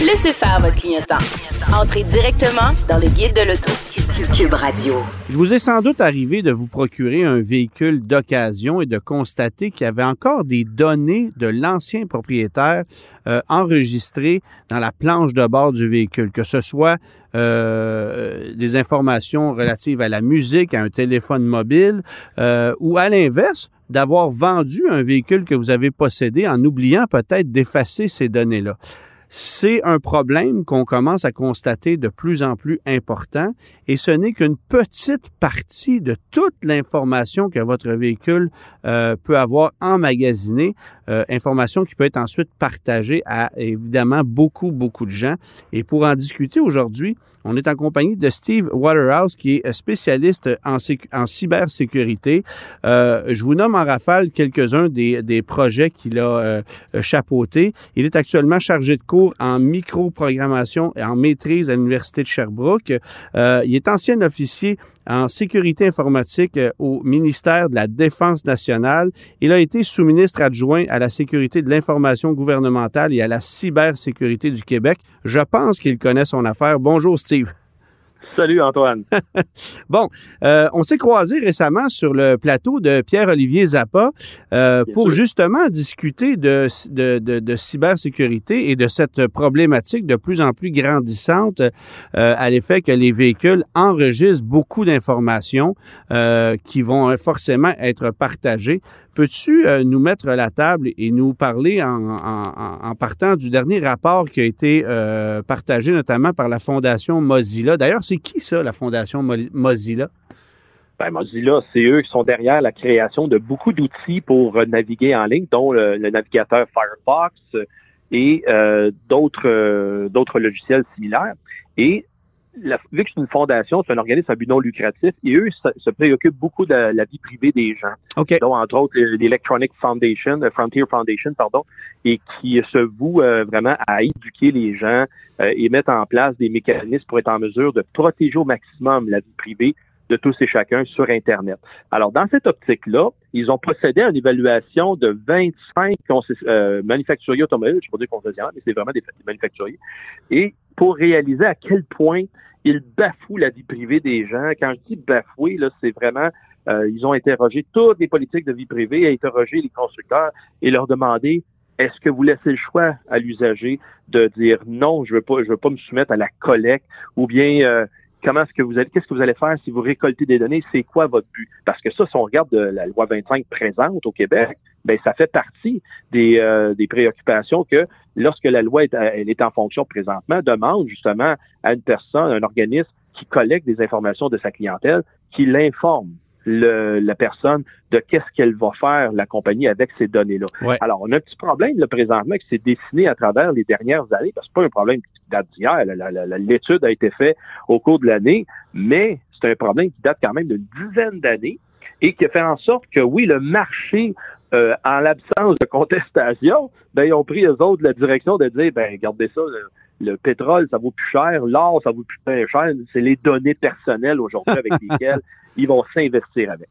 Laissez faire votre clientèle. Entrez directement dans le guide de l'auto. Cube Radio. Il vous est sans doute arrivé de vous procurer un véhicule d'occasion et de constater qu'il y avait encore des données de l'ancien propriétaire euh, enregistrées dans la planche de bord du véhicule, que ce soit euh, des informations relatives à la musique, à un téléphone mobile, euh, ou à l'inverse, d'avoir vendu un véhicule que vous avez possédé en oubliant peut-être d'effacer ces données-là c'est un problème qu'on commence à constater de plus en plus important et ce n'est qu'une petite partie de toute l'information que votre véhicule euh, peut avoir emmagasinée, euh, information qui peut être ensuite partagée à évidemment beaucoup, beaucoup de gens. Et pour en discuter aujourd'hui, on est en compagnie de Steve Waterhouse, qui est spécialiste en, en cybersécurité. Euh, je vous nomme en rafale quelques-uns des, des, projets qu'il a euh, chapeautés. Il est actuellement chargé de cours en microprogrammation et en maîtrise à l'Université de Sherbrooke. Euh, il est ancien officier en sécurité informatique euh, au ministère de la Défense nationale. Il a été sous-ministre adjoint à la sécurité de l'information gouvernementale et à la cybersécurité du Québec. Je pense qu'il connaît son affaire. Bonjour Steve. Salut Antoine. bon, euh, on s'est croisé récemment sur le plateau de Pierre-Olivier Zappa euh, pour justement discuter de, de, de, de, cybersécurité et de cette problématique de plus en plus grandissante euh, à l'effet que les véhicules enregistrent beaucoup d'informations euh, qui vont forcément être partagées. Peux-tu euh, nous mettre à la table et nous parler en, partant du dernier rapport qui a été euh, partagé notamment par la Fondation Mozilla? D'ailleurs, c'est qui ça, la Fondation Mozilla? Ben, Mozilla, c'est eux qui sont derrière la création de beaucoup d'outils pour euh, naviguer en ligne, dont le, navigateur Firefox et d'autres d'autres logiciels similaires. Et la, vu que c'est une fondation, c'est un organisme à but non lucratif, et eux se, se préoccupent beaucoup de la vie privée des gens. Okay. Donc, entre autres, l'Electronic Foundation, Frontier Foundation, pardon, et qui se voue euh, vraiment à éduquer les gens euh, et mettre en place des mécanismes pour être en mesure de protéger au maximum la vie privée de tous et chacun sur Internet. Alors, dans cette optique-là, ils ont procédé à une évaluation de 25 euh, manufacturiers automobiles, je ne pas dire concessionnaires, mais c'est vraiment des manufacturiers, et pour réaliser à quel point ils bafouent la vie privée des gens. Quand je dis bafouer, là, c'est vraiment euh, ils ont interrogé toutes les politiques de vie privée, interrogé les constructeurs et leur demander est-ce que vous laissez le choix à l'usager de dire non, je veux pas, je veux pas me soumettre à la collecte, ou bien euh, comment est-ce que vous allez, qu'est-ce que vous allez faire si vous récoltez des données, c'est quoi votre but? Parce que ça, si on regarde de la loi 25 présente au Québec, ben ça fait partie des, euh, des préoccupations que lorsque la loi est, elle est en fonction présentement, demande justement à une personne, un organisme qui collecte des informations de sa clientèle, qui l'informe le, la personne de qu'est-ce qu'elle va faire, la compagnie, avec ces données-là. Ouais. Alors, on a un petit problème là, présentement qui s'est dessiné à travers les dernières années, parce que c'est pas un problème qui date d'hier. L'étude a été faite au cours de l'année, mais c'est un problème qui date quand même d'une dizaine d'années et qui a fait en sorte que, oui, le marché euh, en l'absence de contestation, ben, ils ont pris, eux autres, la direction de dire, ben, regardez ça, le, le pétrole, ça vaut plus cher, l'or, ça vaut plus cher, c'est les données personnelles aujourd'hui avec lesquelles ils vont s'investir avec.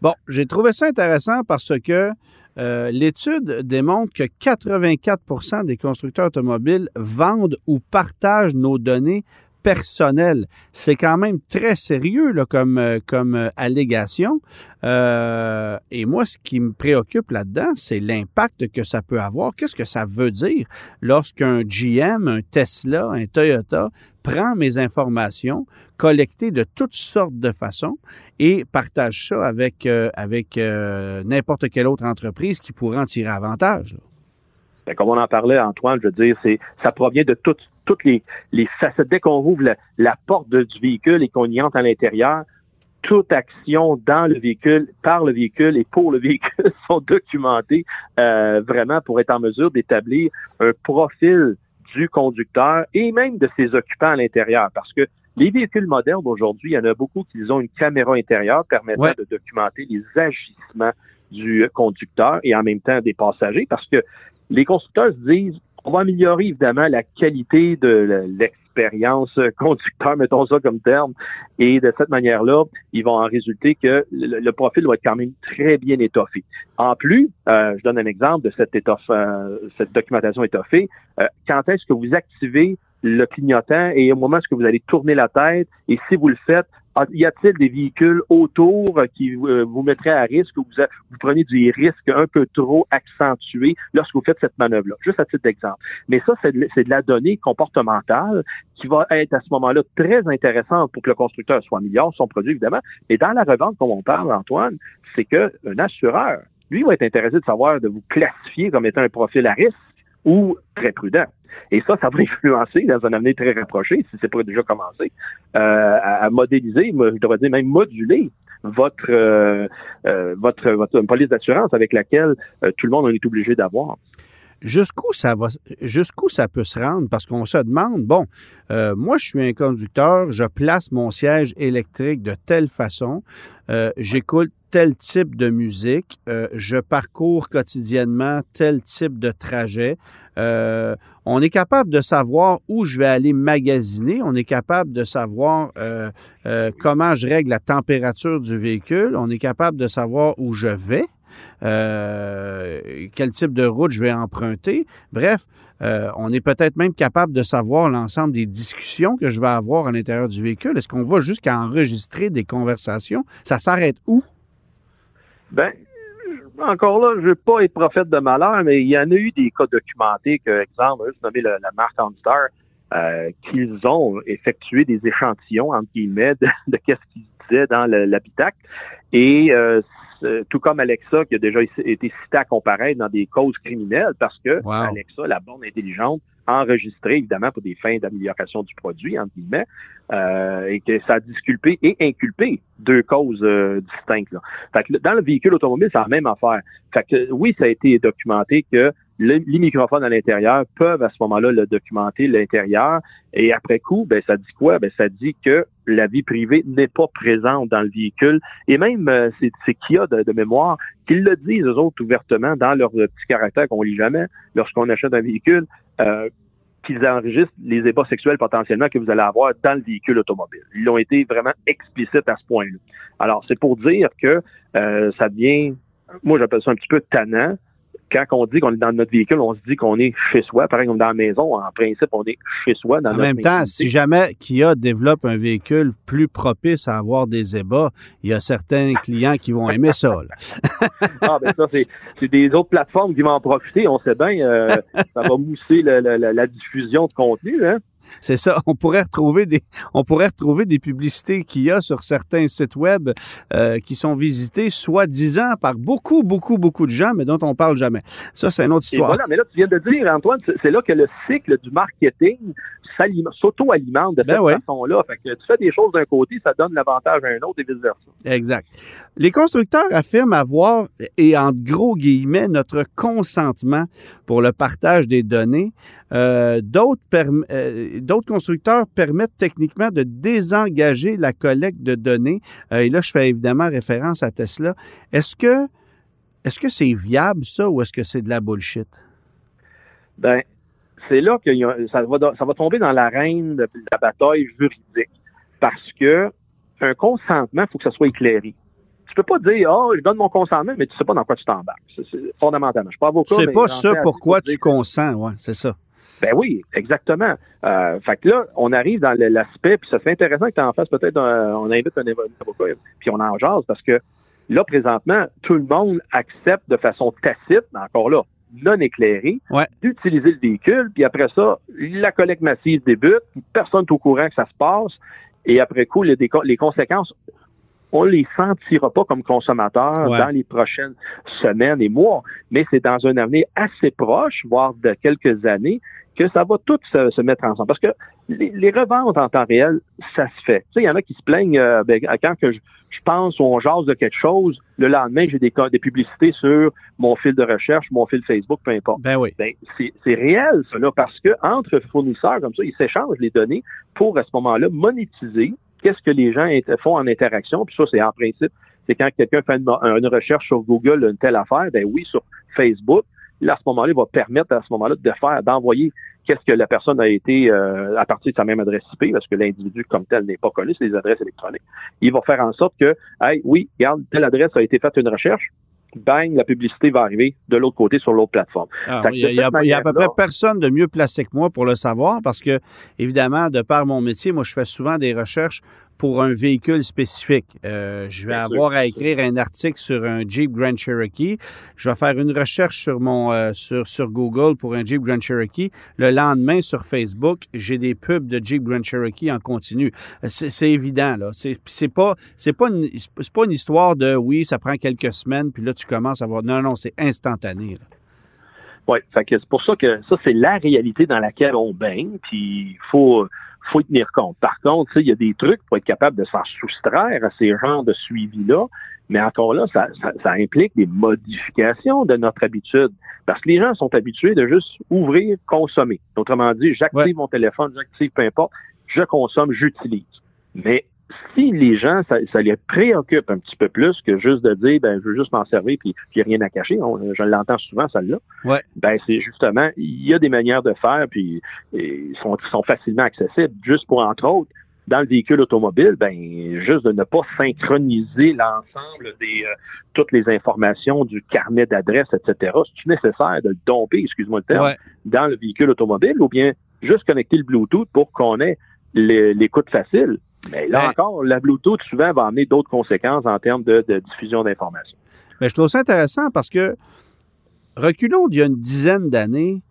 Bon, j'ai trouvé ça intéressant parce que euh, l'étude démontre que 84% des constructeurs automobiles vendent ou partagent nos données personnelles. C'est quand même très sérieux comme, euh, comme euh, allégation. Euh, et moi, ce qui me préoccupe là-dedans, c'est l'impact que ça peut avoir. Qu'est-ce que ça veut dire? Lorsqu'un GM, un Tesla, un Toyota prend mes informations collectées de toutes sortes de façons et partage ça avec, avec n'importe quelle autre entreprise qui pourrait en tirer avantage. Bien, comme on en parlait, Antoine, je veux dire, ça provient de toutes toutes les, les facettes. Dès qu'on ouvre la, la porte de, du véhicule et qu'on y entre à l'intérieur, toute action dans le véhicule, par le véhicule et pour le véhicule sont documentées euh, vraiment pour être en mesure d'établir un profil du conducteur et même de ses occupants à l'intérieur. Parce que les véhicules modernes aujourd'hui, il y en a beaucoup qui ont une caméra intérieure permettant Ouais. de documenter les agissements du conducteur et en même temps des passagers parce que les constructeurs se disent on va améliorer évidemment la qualité de l'expérience conducteur, mettons ça comme terme, et de cette manière-là, ils vont en résulter que le, profil va être quand même très bien étoffé. En plus, euh, je donne un exemple de cette, étoffe, euh, cette documentation étoffée. Euh, quand est-ce que vous activez le clignotant et au moment où vous allez tourner la tête, et si vous le faites, y a-t-il des véhicules autour qui euh, vous mettraient à risque ou vous, prenez des risques un peu trop accentués lorsque vous faites cette manœuvre-là? Juste à titre d'exemple. Mais ça, c'est de, la donnée comportementale qui va être à ce moment-là très intéressante pour que le constructeur soit meilleur, son produit évidemment. Et dans la revente, comme on parle, Antoine, c'est qu'un assureur, lui, va être intéressé de savoir de vous classifier comme étant un profil à risque ou très prudent. Et ça, ça va influencer dans un avenir très rapproché, si c'est pas déjà commencé, euh, à, modéliser, je devrais dire même moduler votre, euh, euh, votre, police d'assurance avec laquelle tout le monde est obligé d'avoir jusqu'où ça va, jusqu'où ça peut se rendre, parce qu'on se demande, bon, moi je suis un conducteur, je place mon siège électrique de telle façon, j'écoute tel type de musique, euh, je parcours quotidiennement tel type de trajet. on est capable de savoir où je vais aller magasiner, on est capable de savoir comment je règle la température du véhicule, on est capable de savoir où je vais. Euh, quel type de route je vais emprunter. Bref, euh, on est peut-être même capable de savoir l'ensemble des discussions que je vais avoir à l'intérieur du véhicule. Est-ce qu'on va jusqu'à enregistrer des conversations? Ça s'arrête où? Ben, encore là, je ne veux pas être prophète de malheur, mais il y en a eu des cas documentés que, exemple, je nommé la marque Anstar, euh, qu'ils ont effectué des échantillons, entre guillemets, de, de qu'est-ce qu'ils disaient dans l'habitacle. Et euh, euh, tout comme Alexa, qui a déjà été cité à comparaître dans des causes criminelles, parce que Alexa, la borne intelligente, enregistrée évidemment pour des fins d'amélioration du produit, entre guillemets, euh, et que ça a disculpé et inculpé deux causes euh, distinctes. Là. Fait que dans le véhicule automobile, c'est la même affaire. Fait que oui, ça a été documenté que les microphones à l'intérieur peuvent à ce moment-là le documenter l'intérieur. Et après coup, ben ça dit quoi? Ben ça dit que la vie privée n'est pas présente dans le véhicule. Et même euh, c'est Kia de, de mémoire qu'ils le disent eux autres ouvertement dans leur petit caractère qu'on lit jamais lorsqu'on achète un véhicule. Euh, qu'ils enregistrent les ébats sexuels potentiellement que vous allez avoir dans le véhicule automobile. Ils ont été vraiment explicites à ce point-là. Alors, c'est pour dire que euh, ça devient, moi j'appelle ça un petit peu tannant quand on dit qu'on est dans notre véhicule, on se dit qu'on est chez soi. Pareil comme dans la maison, en principe, on est chez soi. Dans en même temps, si jamais Kia développe un véhicule plus propice à avoir des ébats, il y a certains clients qui vont aimer ça. ah, ben ça, c'est des autres plateformes qui vont en profiter. On sait bien, euh, ça va mousser la diffusion de contenu. Hein? C'est ça. On pourrait retrouver des, on pourrait retrouver des publicités qu'il y a sur certains sites web euh, qui sont visités soi-disant par beaucoup, beaucoup, beaucoup de gens, mais dont on parle jamais. Ça, c'est une autre histoire. voilà, mais là, tu viens de dire, Antoine, c'est là que le cycle du marketing s'auto-alimente de ben cette façon-là. Fait que tu fais des choses d'un côté, ça donne l'avantage à un autre et vice-versa. Exact. Les constructeurs affirment avoir, et en gros guillemets, notre consentement pour le partage des données. Euh, d'autres, euh, d'autres constructeurs permettent techniquement de désengager la collecte de données. Euh, et là, je fais évidemment référence à Tesla. Est-ce que est-ce que c'est viable ça ou est-ce que c'est de la bullshit? Ben, c'est là que ça va, ça va tomber dans l'arène de la bataille juridique. Parce que un consentement, il faut que ça soit éclairé. Tu peux pas dire, oh, je donne mon consentement, mais tu sais pas dans quoi tu t'embarques. C'est, fondamentalement. Je suis pas avocat. C'est pas ça pourquoi tu consens, ouais, c'est ça. Ben oui, exactement. Euh, fait que là, on arrive dans l'aspect, puis ça serait intéressant que tu en fasses peut-être, on invite un avocat, puis on en jase, parce que là, présentement, tout le monde accepte de façon tacite, encore là, non éclairée, d'utiliser le véhicule, puis après ça, la collecte massive débute, personne n'est au courant que ça se passe, et après coup, les, les conséquences on les sentira pas comme consommateurs dans les prochaines semaines et mois, mais c'est dans un avenir assez proche, voire de quelques années, que ça va tout se, mettre ensemble. Parce que les, reventes en temps réel, ça se fait. Tu sais, il y en a qui se plaignent euh, ben, quand que je, pense ou on jase de quelque chose, le lendemain, j'ai des, des publicités sur mon fil de recherche, mon fil Facebook, peu importe. Ben oui. Ben, c'est réel, ça, là, parce que entre fournisseurs comme ça, ils s'échangent les données pour, à ce moment-là, monétiser qu'est-ce que les gens font en interaction. Puis ça, c'est en principe, c'est quand quelqu'un fait une, recherche sur Google, une telle affaire, ben oui, sur Facebook, là, à ce moment-là, il va permettre à ce moment-là de faire, d'envoyer qu'est-ce que la personne a été euh, à partir de sa même adresse IP, parce que l'individu comme tel n'est pas connu, c'est les adresses électroniques. Il va faire en sorte que, hey, oui, regarde, telle adresse a été faite une recherche, bang, la publicité va arriver de l'autre côté sur l'autre plateforme. Ah, il y, a, à peu près personne de mieux placé que moi pour le savoir parce que, évidemment, de par mon métier, moi, je fais souvent des recherches pour un véhicule spécifique. Euh, je vais avoir à écrire un article sur un Jeep Grand Cherokee. Je vais faire une recherche sur mon euh, sur, sur Google pour un Jeep Grand Cherokee. Le lendemain, sur Facebook, j'ai des pubs de Jeep Grand Cherokee en continu. C'est évident, là. C'est pas c'est pas une c'est pas une histoire de oui, ça prend quelques semaines, puis là, tu commences à voir. Non, non, c'est instantané. Oui, c'est pour ça que ça, c'est la réalité dans laquelle on baigne, puis il faut faut y tenir compte. Par contre, il y a des trucs pour être capable de s'en soustraire à ces genres de suivi-là, mais encore là, ça, implique des modifications de notre habitude. Parce que les gens sont habitués de juste ouvrir, consommer. Autrement dit, j'active mon téléphone, j'active peu importe, je consomme, j'utilise. Mais si les gens, ça, les préoccupe un petit peu plus que juste de dire, ben, je veux juste m'en servir puis j'ai rien à cacher, je l'entends souvent, celle-là. Ouais. Ben, c'est justement, il y a des manières de faire puis ils sont, sont facilement accessibles. Juste pour, entre autres, dans le véhicule automobile, ben, juste de ne pas synchroniser l'ensemble des euh, toutes les informations du carnet d'adresse, etc. C'est nécessaire de le domper, excuse-moi le terme, dans le véhicule automobile ou bien juste connecter le Bluetooth pour qu'on ait l'écoute facile. Mais là encore, la Bluetooth souvent va amener d'autres conséquences en termes de, diffusion d'informations. Mais je trouve ça intéressant parce que reculons d'il y a une dizaine d'années,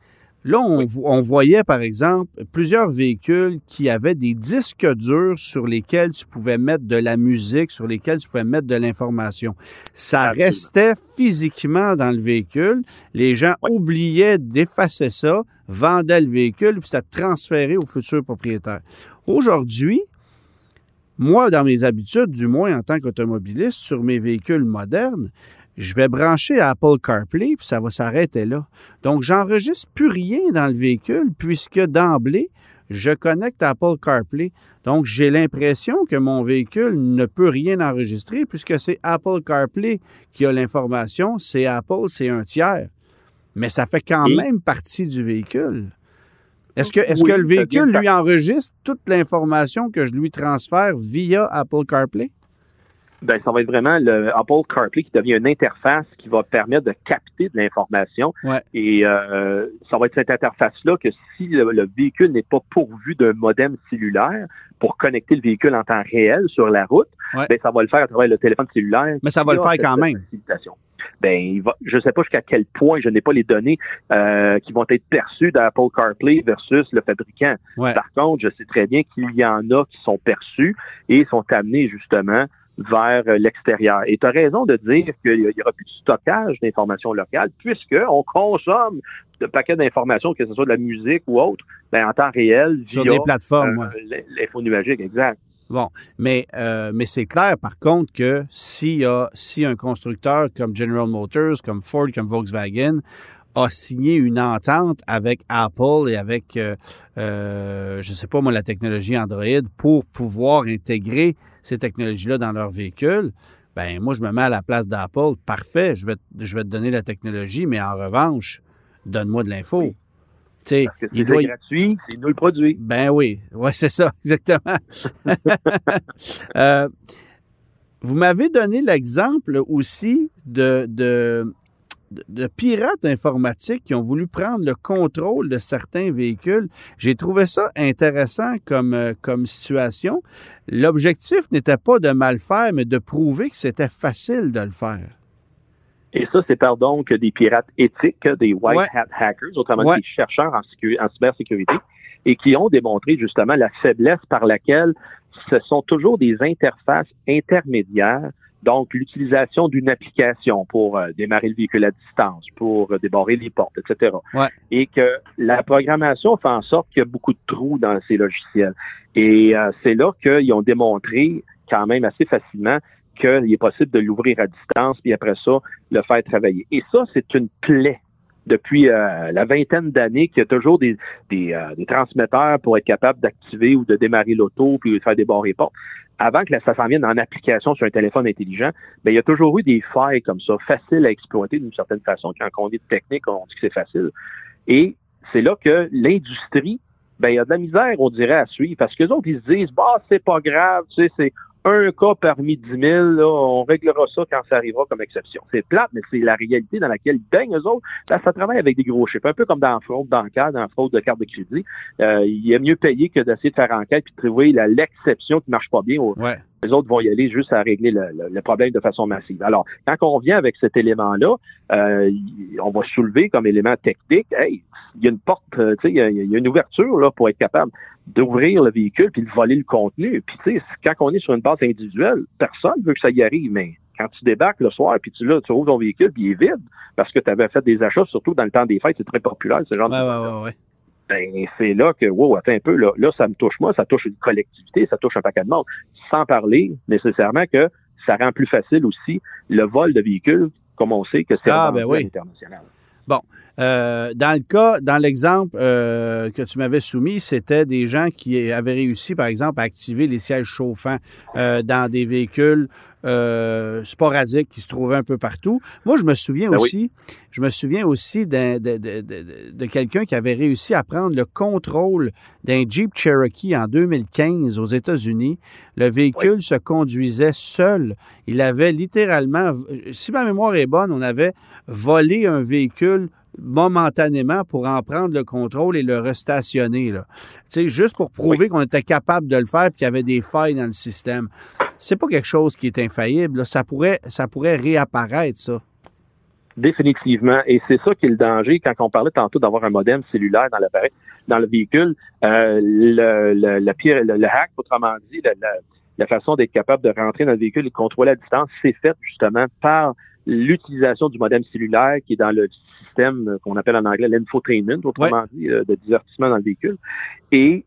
là, on, on, voyait par exemple plusieurs véhicules qui avaient des disques durs sur lesquels tu pouvais mettre de la musique, sur lesquels tu pouvais mettre de l'information. Ça restait physiquement dans le véhicule. Les gens oubliaient d'effacer ça, vendaient le véhicule, puis c'était transféré au futur propriétaire. Aujourd'hui, moi, dans mes habitudes, du moins en tant qu'automobiliste, sur mes véhicules modernes, je vais brancher Apple CarPlay, puis ça va s'arrêter là. Donc, j'enregistre plus rien dans le véhicule, puisque d'emblée, je connecte Apple CarPlay. Donc, j'ai l'impression que mon véhicule ne peut rien enregistrer, puisque c'est Apple CarPlay qui a l'information, c'est Apple, c'est un tiers. Mais ça fait quand même partie du véhicule. Est-ce que, est que le véhicule lui enregistre toute l'information que je lui transfère via Apple CarPlay? Ben, ça va être vraiment le Apple CarPlay qui devient une interface qui va permettre de capter de l'information. Et euh, ça va être cette interface-là que si le, véhicule n'est pas pourvu d'un modem cellulaire pour connecter le véhicule en temps réel sur la route, ben, ça va le faire à travers le téléphone cellulaire. Mais ça va le faire quand même ben il va, je ne sais pas jusqu'à quel point, je n'ai pas les données euh, qui vont être perçues d'Apple CarPlay versus le fabricant. Par contre, je sais très bien qu'il y en a qui sont perçus et sont amenés justement vers l'extérieur. Et tu as raison de dire qu'il n'y aura plus de stockage d'informations locales puisqu'on consomme de paquets d'informations, que ce soit de la musique ou autre, ben, en temps réel via Sur des plateformes, euh, l'info numérique, exact. Bon, mais, euh, mais c'est clair, par contre, que si, a, si un constructeur comme General Motors, comme Ford, comme Volkswagen a signé une entente avec Apple et avec, euh, euh, je ne sais pas moi, la technologie Android pour pouvoir intégrer ces technologies-là dans leur véhicule, ben moi, je me mets à la place d'Apple. Parfait, je vais, je vais te donner la technologie, mais en revanche, donne-moi de l'info. Parce que gratuit, c'est nous le produit. Ben oui, ouais, c'est ça, exactement. Euh, vous m'avez donné l'exemple aussi de, de, de, pirates informatiques qui ont voulu prendre le contrôle de certains véhicules. J'ai trouvé ça intéressant comme, euh, comme situation. L'objectif n'était pas de mal faire, mais de prouver que c'était facile de le faire. Et ça, c'est par donc des pirates éthiques, des white hat hackers, autrement des chercheurs en, en cybersécurité, et qui ont démontré justement la faiblesse par laquelle ce sont toujours des interfaces intermédiaires donc, l'utilisation d'une application pour euh, démarrer le véhicule à distance, pour euh, débarrer les portes, etc. Et que la programmation fait en sorte qu'il y a beaucoup de trous dans ces logiciels. Et euh, c'est là qu'ils ont démontré quand même assez facilement qu'il est possible de l'ouvrir à distance, puis après ça, le faire travailler. Et ça, c'est une plaie depuis euh, la vingtaine d'années qu'il y a toujours des, des, euh, des transmetteurs pour être capable d'activer ou de démarrer l'auto puis de faire des barres et portes. Avant que ça s'en vienne en application sur un téléphone intelligent, ben, il y a toujours eu des failles comme ça, faciles à exploiter d'une certaine façon. Quand on est technique, on dit que c'est facile. Et c'est là que l'industrie, ben, il y a de la misère, on dirait, à suivre. Parce que les autres, ils se disent, bah, c'est pas grave, tu sais, c'est un cas parmi 10 000, là, on réglera ça quand ça arrivera comme exception. C'est plate, mais c'est la réalité dans laquelle ils baignent, eux autres. Là, ça travaille avec des gros chiffres, un peu comme dans la fraude bancaire, dans la fraude de carte de crédit. Euh, il est mieux payé que d'essayer de faire enquête puis de trouver l'exception qui marche pas bien. Ouais. Les autres vont y aller juste à régler le, le, problème de façon massive. Alors, quand on vient avec cet élément-là, euh, on va soulever comme élément technique, hey, il y a une porte, euh, tu sais, il, il y, a une ouverture là pour être capable d'ouvrir le véhicule puis de voler le contenu. Puis tu sais, quand on est sur une base individuelle, personne veut que ça y arrive, mais quand tu débarques le soir puis tu là, tu ouvres ton véhicule puis il est vide parce que tu avais fait des achats, surtout dans le temps des fêtes, c'est très populaire ce genre ouais, de ouais, ouais, ouais. Ben, c'est là que, wow, attends un peu, là, là, ça me touche moi, ça touche une collectivité, ça touche un paquet de monde. Sans parler nécessairement que ça rend plus facile aussi le vol de véhicules, comme on sait que c'est ah, ben oui. international. Bon, euh, dans le cas, dans l'exemple euh, que tu m'avais soumis, c'était des gens qui avaient réussi, par exemple, à activer les sièges chauffants euh, dans des véhicules euh, sporadiques qui se trouvaient un peu partout. Moi, je me souviens Ben oui. aussi, je me souviens aussi d'un- de, de- de- de quelqu'un qui avait réussi à prendre le contrôle d'un Jeep Cherokee en 2015 aux États-Unis. Le véhicule se conduisait seul. Il avait littéralement, si ma mémoire est bonne, on avait volé un véhicule momentanément pour en prendre le contrôle et le restationner. Là. Juste pour prouver qu'on était capable de le faire et qu'il y avait des failles dans le système. C'est pas quelque chose qui est infaillible. là. Ça, pourrait, ça pourrait réapparaître, ça. Définitivement. Et c'est ça qui est le danger quand on parlait tantôt d'avoir un modem cellulaire dans l'appareil, dans le véhicule. Euh, le, le, le pire, le, le hack, autrement dit, la, la, la façon d'être capable de rentrer dans le véhicule et de contrôler à distance, c'est fait justement par l'utilisation du modem cellulaire qui est dans le système qu'on appelle en anglais l'infotainment, autrement dit, euh, de divertissement dans le véhicule. Et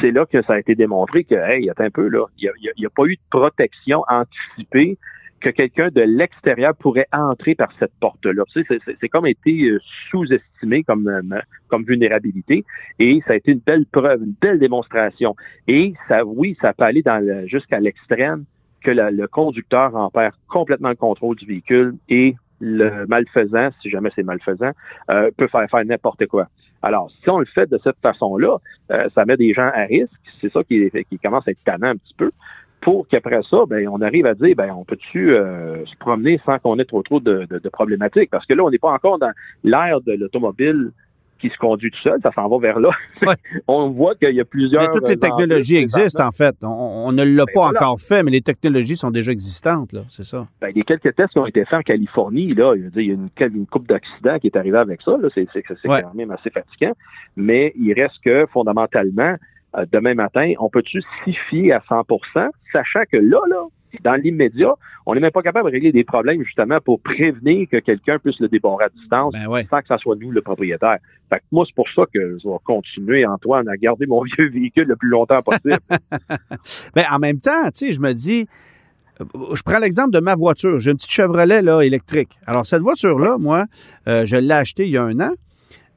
c'est là que ça a été démontré que, hey, attends un peu, là, il n'y a, a, pas eu de protection anticipée que quelqu'un de l'extérieur pourrait entrer par cette porte-là. Tu sais, c'est comme été sous-estimé comme, euh, comme vulnérabilité et ça a été une belle preuve, une belle démonstration. Et ça, oui, ça peut aller jusqu'à l'extrême que la- le conducteur en perd complètement le contrôle du véhicule et le malfaisant, si jamais c'est malfaisant, euh, peut faire faire n'importe quoi. Alors, si on le fait de cette façon-là, euh, ça met des gens à risque. C'est ça qui, qui commence à être tannant un petit peu pour qu'après ça, ben, on arrive à dire, ben, on peut-tu euh, se promener sans qu'on ait trop trop de, de- de problématiques? Parce que là, on n'est pas encore dans l'ère de l'automobile qui se conduit tout seul, ça s'en va vers là. Ouais. on voit qu'il y a plusieurs... Mais toutes les euh, technologies existent, en fait. On, on ne l'a Ben pas voilà. encore fait, mais les technologies sont déjà existantes, là. C'est ça. Ben, les quelques tests qui ont été faits en Californie, là, je veux dire, il y a une, une coupe d'accidents qui est arrivée avec ça. là. C'est c'est- c'est Ouais. quand même assez fatigant. Mais il reste que, fondamentalement, euh, demain matin, on peut-tu s'y fier à 100% sachant que là, là, dans l'immédiat, on n'est même pas capable de régler des problèmes justement pour prévenir que quelqu'un puisse le débarrer à distance Ben ouais. sans que ça soit nous le propriétaire. Fait que moi, c'est pour ça que je vais continuer, Antoine, à garder mon vieux véhicule le plus longtemps possible. Ben, en même temps, tu sais, je me dis, euh, je prends l'exemple de ma voiture. J'ai une petite Chevrolet là, électrique. Alors, cette voiture-là, moi, euh, je l'ai achetée il y a un an.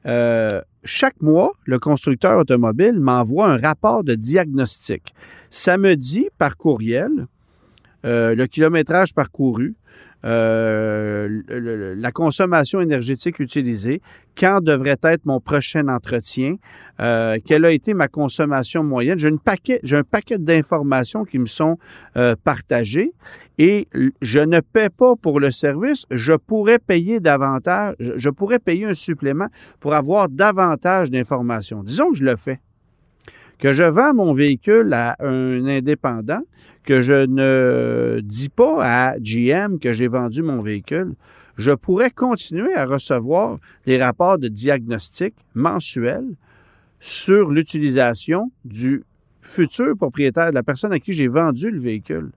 Euh, chaque mois, le constructeur automobile m'envoie un rapport de diagnostic. Ça me dit par courriel euh, le kilométrage parcouru, euh, la consommation énergétique utilisée, quand devrait être mon prochain entretien, euh, quelle a été ma consommation moyenne? J'ai, une paquet, j'ai un paquet d'informations qui me sont partagées et je ne paie pas pour le service. Je pourrais payer davantage, je pourrais payer un supplément pour avoir davantage d'informations. Disons que je le fais. Que je vends mon véhicule à un indépendant, que je ne dis pas à GM que j'ai vendu mon véhicule, je pourrais continuer à recevoir des rapports de diagnostic mensuels sur l'utilisation du futur propriétaire, de la personne à qui j'ai vendu le véhicule.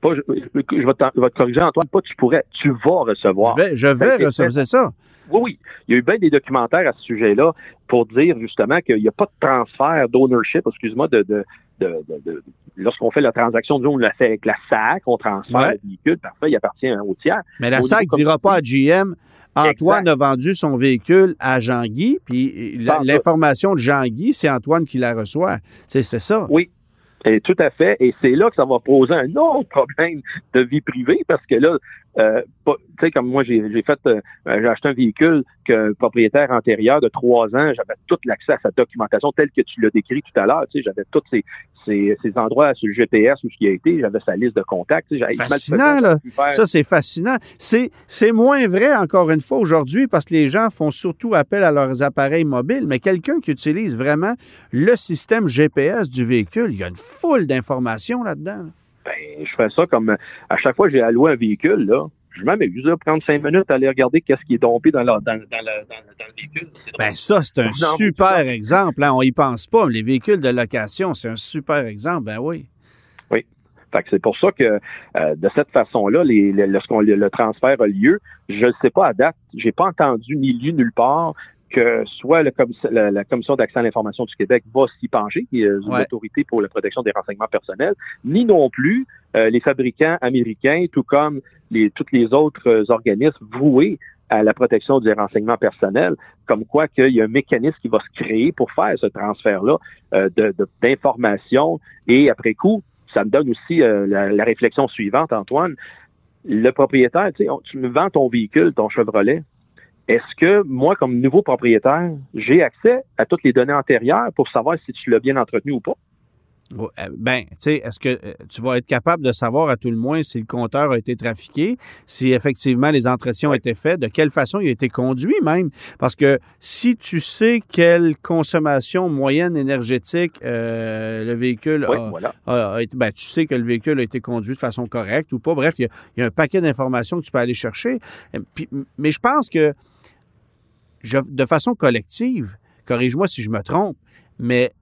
Pas, je, vais, vais te corriger, Antoine, pas tu pourrais, tu vas recevoir. Je vais, je vais Ok, recevoir, c'est ça. Oui, oui. Il y a eu bien des documentaires à ce sujet-là pour dire justement qu'il n'y a pas de transfert d'ownership, excuse-moi, de, de, de, de- de- lorsqu'on fait la transaction, disons, on l'a fait avec la SAC, on transfère Ouais. le véhicule, parfait, il appartient au tiers. Mais la Au SAC ne dira pas à GM Antoine a vendu son véhicule à Jean-Guy, puis l'information de Jean-Guy, c'est Antoine qui la reçoit. C'est ça. Oui, et tout à fait. Et c'est là que ça va poser un autre problème de vie privée parce que là, euh, tu sais, comme moi, j'ai fait, euh, j'ai acheté un véhicule que propriétaire antérieur de trois ans, j'avais tout l'accès à sa documentation telle que tu l'as décrit tout à l'heure. Tu sais, j'avais tous ces, ces, ces, endroits sur le GPS où ce qui a été, j'avais sa liste de contacts. Tu sais, fascinant, là. Ça, c'est fascinant. C'est, c'est moins vrai, encore une fois, aujourd'hui, parce que les gens font surtout appel à leurs appareils mobiles, mais quelqu'un qui utilise vraiment le système GPS du véhicule, il y a une foule d'informations là-dedans. Ben, je fais ça comme à chaque fois que j'ai alloué un véhicule, là, je m'amuse à prendre cinq minutes à aller regarder qu'est-ce qui est tombé dans, dans, dans, le véhicule. Ben ça, c'est un super exemple. Hein. On y pense pas. Les véhicules de location, c'est un super exemple. Ben oui. Oui. Fait c'est pour ça que euh, de cette façon-là, les, lorsqu'on le transfert a lieu, je ne sais pas à date, j'ai pas entendu ni lu nulle part que soit la, Commission d'accès à l'information du Québec va s'y pencher, qui est une autorité pour la protection des renseignements personnels, ni non plus euh, les fabricants américains, tout comme les, tous les autres euh, organismes voués à la protection des renseignements personnels, comme quoi qu'il y a un mécanisme qui va se créer pour faire ce transfert-là euh, d'informations. Et après coup, ça me donne aussi la, réflexion suivante, Antoine. Le propriétaire, tu, sais, tu me vends ton véhicule, ton Chevrolet, est-ce que moi, comme nouveau propriétaire, j'ai accès à toutes les données antérieures pour savoir si tu l'as bien entretenu ou pas? Euh, ben, tu sais, est-ce que euh, tu vas être capable de savoir à tout le moins si le compteur a été trafiqué, si effectivement les entretiens ont été faits, de quelle façon il a été conduit même? Parce que si tu sais quelle consommation moyenne énergétique euh, le véhicule a, été, ben, tu sais que le véhicule a été conduit de façon correcte ou pas. Bref, il y a, un paquet d'informations que tu peux aller chercher. mais je pense que de façon collective, corrige-moi si je me trompe, mais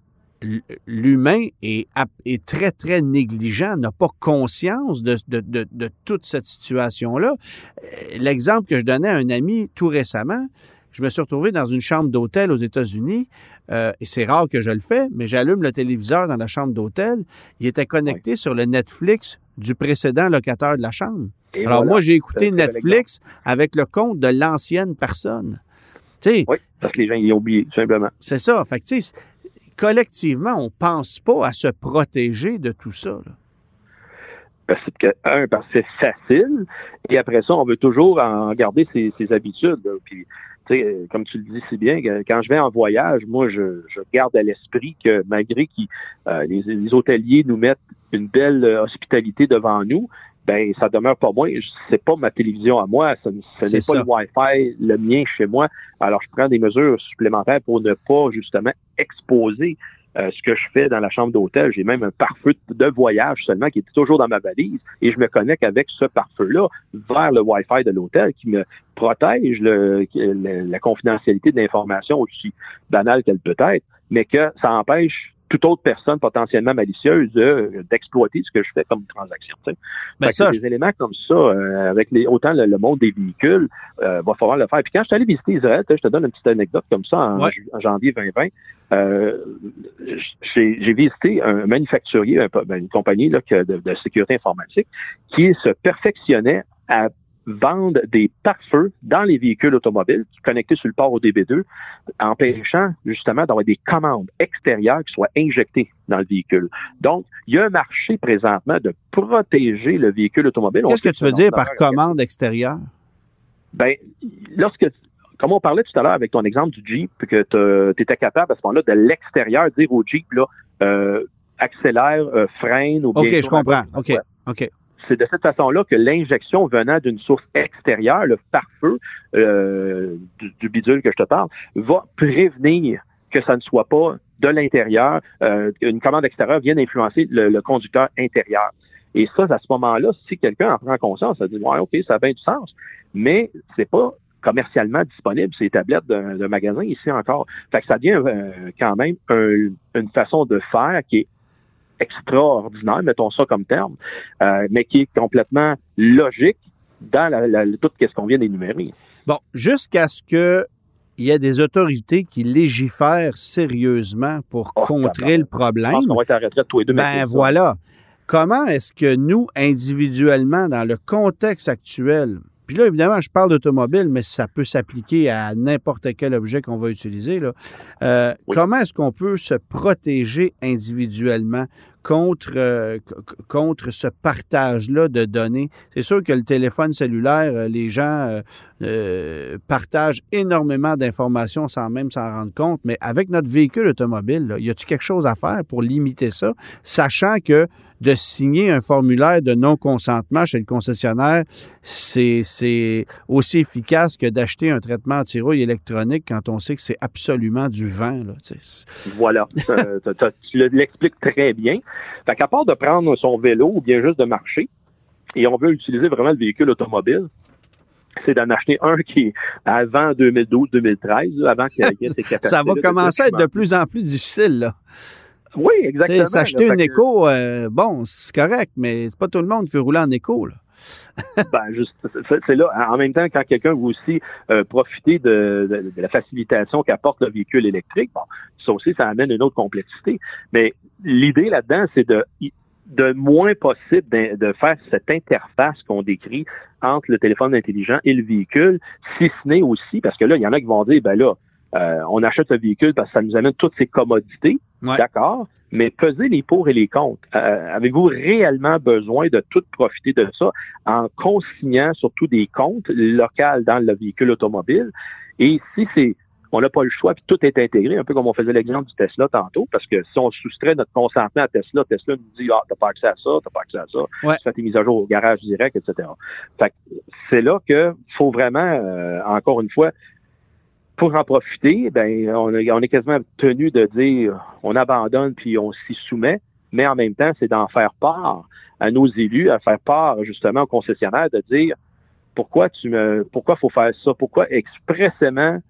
l'humain est, est, très, très négligent, n'a pas conscience de, de, de, toute cette situation-là. Euh, l'exemple que je donnais à un ami tout récemment, je me suis retrouvé dans une chambre d'hôtel aux États-Unis, euh, et c'est rare que je le fais, mais j'allume le téléviseur dans la chambre d'hôtel. Il était connecté sur le Netflix du précédent locataire de la chambre. Alors moi, j'ai écouté Netflix avec le compte de l'ancienne personne. Oui, parce que les gens y ont oublié, simplement. C'est ça. Fait que, collectivement, on ne pense pas à se protéger de tout ça. Parce que, un, parce que c'est facile, et après ça, on veut toujours en garder ses, habitudes. Puis, comme tu le dis si bien, quand je vais en voyage, moi, je, garde à l'esprit que malgré que euh, les, hôteliers nous mettent une belle euh, hospitalité devant nous, ben ça demeure pas moi. C'est pas ma télévision à moi, ce, n'est pas le Wi-Fi le mien chez moi. Alors je prends des mesures supplémentaires pour ne pas justement exposer euh, ce que je fais dans la chambre d'hôtel. J'ai même un pare-feu de voyage seulement qui est toujours dans ma valise et je me connecte avec ce pare-feu-là vers le Wi-Fi de l'hôtel qui me protège le, la confidentialité de l'information aussi banale qu'elle peut être, mais que ça empêche toute autre personne potentiellement malicieuse d'exploiter ce que je fais comme transaction. Ben ça, des éléments comme ça, euh, avec les, autant le, monde des véhicules, euh, va falloir le faire. Puis quand je suis allé visiter Israël, je te donne une petite anecdote comme ça en, janvier 2020. Euh, j'ai visité un manufacturier, ben, une compagnie là, de, de sécurité informatique, qui se perfectionnait à vendent des pare-feux dans les véhicules automobiles connectés sur le port au DB2, empêchant justement d'avoir des commandes extérieures qui soient injectées dans le véhicule. Donc, il y a un marché présentement de protéger le véhicule automobile. Qu'est-ce que tu veux dire par commande extérieure? Ben, lorsque comme on parlait tout à l'heure avec ton exemple du Jeep, que tu étais capable à ce moment-là de l'extérieur dire au Jeep, là, euh, accélère, euh, freine ou bien. OK, je comprends. OK. OK c'est de cette façon-là que l'injection venant d'une source extérieure, le pare-feu euh, du, bidule que je te parle, va prévenir que ça ne soit pas de l'intérieur, euh, une commande extérieure vienne influencer le, conducteur intérieur. Et ça, à ce moment-là, si quelqu'un en prend conscience, ça dit ouais, ok, ça a bien du sens, mais c'est pas commercialement disponible ces tablettes d'un magasin ici encore. Fait que ça devient euh, quand même une façon de faire qui est extraordinaire, mettons ça comme terme, euh, mais qui est complètement logique dans la, tout ce qu'on vient d'énumérer. Bon, jusqu'à ce que il y ait des autorités qui légifèrent sérieusement pour oh, contrer le problème. On va être tous les deux. Ben voilà. Comment est-ce que nous, individuellement, dans le contexte actuel, puis là, évidemment, je parle d'automobile, mais ça peut s'appliquer à n'importe quel objet qu'on va utiliser. Là. Euh, comment est-ce qu'on peut se protéger individuellement contre, euh, contre ce partage-là de données. C'est sûr que le téléphone cellulaire, euh, les gens euh, partagent énormément d'informations sans même s'en rendre compte, mais avec notre véhicule automobile, là, y a-t-il quelque chose à faire pour limiter ça, sachant que de signer un formulaire de non-consentement chez le concessionnaire, c'est aussi efficace que d'acheter un traitement anti-rouille électronique quand on sait que c'est absolument du vent. Là, voilà, tu l'expliques très bien. Fait qu'à part de prendre son vélo ou bien juste de marcher, et on veut utiliser vraiment le véhicule automobile, c'est d'en acheter un qui est avant 2012-2013, avant qu'il y ait ses capacités. Ça va commencer à être de plus en plus difficile, là. Oui, exactement. S'acheter une écho, euh, bon, c'est correct, mais c'est pas tout le monde qui veut rouler en écho, là. ben, juste, c'est là. En même temps, quand quelqu'un veut aussi euh, profiter de, la facilitation qu'apporte le véhicule électrique, bon, ça aussi, ça amène une autre complexité. Mais l'idée là-dedans, c'est de de moins possible de, faire cette interface qu'on décrit entre le téléphone intelligent et le véhicule, si ce n'est aussi, parce que là, il y en a qui vont dire, ben là, euh, on achète un véhicule parce que ça nous amène toutes ces commodités, d'accord, mais peser les pour et les contre. Euh, avez-vous réellement besoin de tout profiter de ça en consignant surtout des comptes locaux dans le véhicule automobile? Et si c'est on n'a pas le choix, puis tout est intégré, un peu comme on faisait l'exemple du Tesla tantôt, parce que si on soustrait notre consentement à Tesla, Tesla nous dit Ah, t'as pas accès à ça, t'as pas accès à ça, tu fais tes mises à jour au garage direct, etc. Fait c'est là que faut vraiment, euh, encore une fois, pour en profiter, ben, on, est quasiment tenu de dire on abandonne puis on s'y soumet, mais en même temps, c'est d'en faire part à nos élus, à faire part justement aux concessionnaires de dire pourquoi tu me pourquoi faut faire ça, pourquoi expressément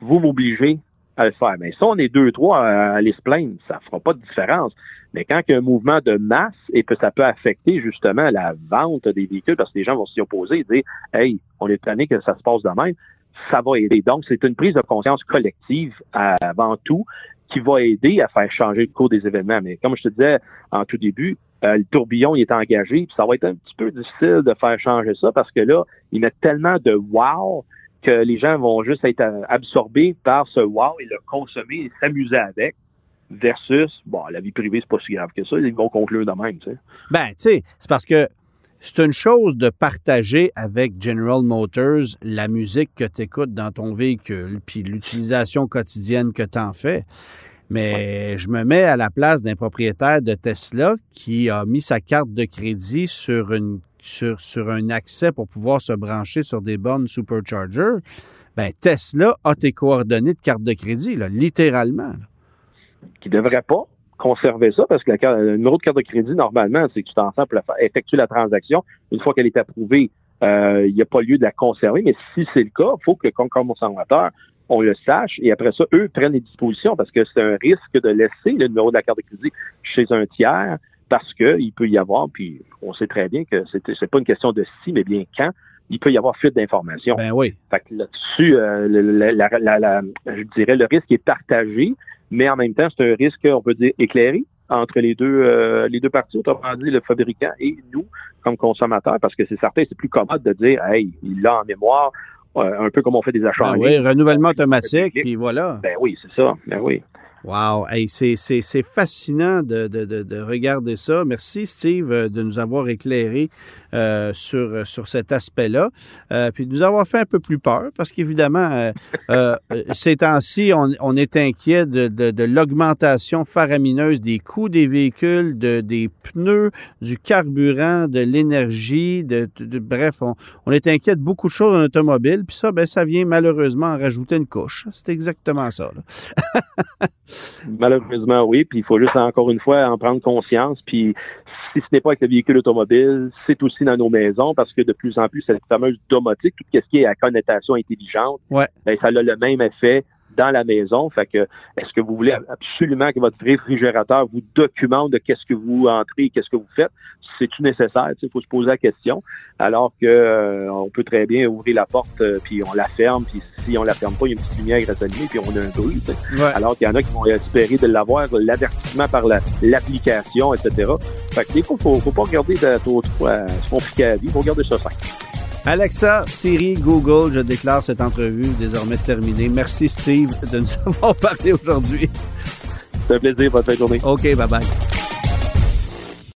vous m'obligez à le faire. Mais si on est deux, trois à aller se plaindre, ça fera pas de différence. Mais quand il y a un mouvement de masse et que ça peut affecter justement la vente des véhicules, parce que les gens vont s'y opposer et dire Hey, on est tanné que ça se passe de même, ça va aider. Donc, c'est une prise de conscience collective avant tout qui va aider à faire changer le cours des événements. Mais comme je te disais en tout début, euh, le tourbillon il est engagé, puis ça va être un petit peu difficile de faire changer ça parce que là, il met tellement de wow que les gens vont juste être absorbés par ce wow et le consommer et s'amuser avec versus, bon, la vie privée, c'est pas si grave que ça, ils vont conclure de même, tu sais. Ben, tu sais, c'est parce que c'est une chose de partager avec General Motors la musique que tu écoutes dans ton véhicule, puis l'utilisation quotidienne que tu en fais. Mais je me mets à la place d'un propriétaire de Tesla qui a mis sa carte de crédit sur, une, sur, un accès pour pouvoir se brancher sur des bornes Supercharger. Ben, Tesla a tes coordonnées de carte de crédit, littéralement. Qui ne devrait pas conserver ça parce que le numéro de carte de crédit, normalement, c'est que tu t'en pour effectuer la transaction. Une fois qu'elle est approuvée, euh, il n'y a pas lieu de la conserver. Mais si c'est le cas, il faut que le consommateur, on le sache. Et après ça, eux prennent les dispositions parce que c'est un risque de laisser le numéro de la carte de crédit chez un tiers parce qu'il peut y avoir, puis on sait très bien que c'est, c'est pas une question de si, mais bien quand, il peut y avoir fuite d'informations. Ben oui. Fait que là-dessus, euh, je dirais, le risque est partagé mais en même temps, c'est un risque, on peut dire, éclairé entre les deux euh, les deux parties, autrement dit le fabricant et nous comme consommateurs, parce que c'est certain, c'est plus commode de dire Hey, il l'a en mémoire, euh, un peu comme on fait des achats ben Oui, renouvellement automatique, puis voilà. Ben oui, c'est ça. Ben oui. Wow, hey, c'est fascinant de, de, de, regarder ça. Merci Steve euh, de nous avoir éclairé euh, sur, sur cet aspect-là, euh, puis de nous avoir fait un peu plus peur, parce qu'évidemment, ces temps-ci, on, on, est inquiet de, de l'augmentation faramineuse des coûts des véhicules, de, des pneus, du carburant, de l'énergie, de, bref, on, on, est inquiet de beaucoup de choses en automobile, puis ça, ben, ça vient malheureusement en rajouter une couche. C'est exactement ça. Malheureusement, oui. Puis il faut juste encore une fois en prendre conscience. Puis si ce n'est pas avec le véhicule automobile, c'est aussi dans nos maisons parce que de plus en plus, cette fameuse domotique, tout ce qui est à connotation intelligente, ouais. ben, ça a le même effet dans la maison. Fait que, est-ce que vous voulez absolument que votre réfrigérateur vous documente de qu'est-ce que vous entrez, qu'est-ce que vous faites? C'est-tu nécessaire? Il faut se poser la question. Alors que euh, on peut très bien ouvrir la porte, euh, puis on la ferme, puis si on la ferme pas, il y a une petite lumière qui reste allumée, puis on a un bruit. Alors qu'il y en a qui vont espérer de l'avoir, l'avertissement par l'application, etc. Fait que des fois, faut, faut pas regarder trop, trop, compliqué à vie, faut regarder ça simple. Alexa, Siri, Google, je déclare cette entrevue désormais terminée. Merci Steve de nous avoir parlé aujourd'hui. C'est un plaisir, bonne fin de journée. OK, bye bye.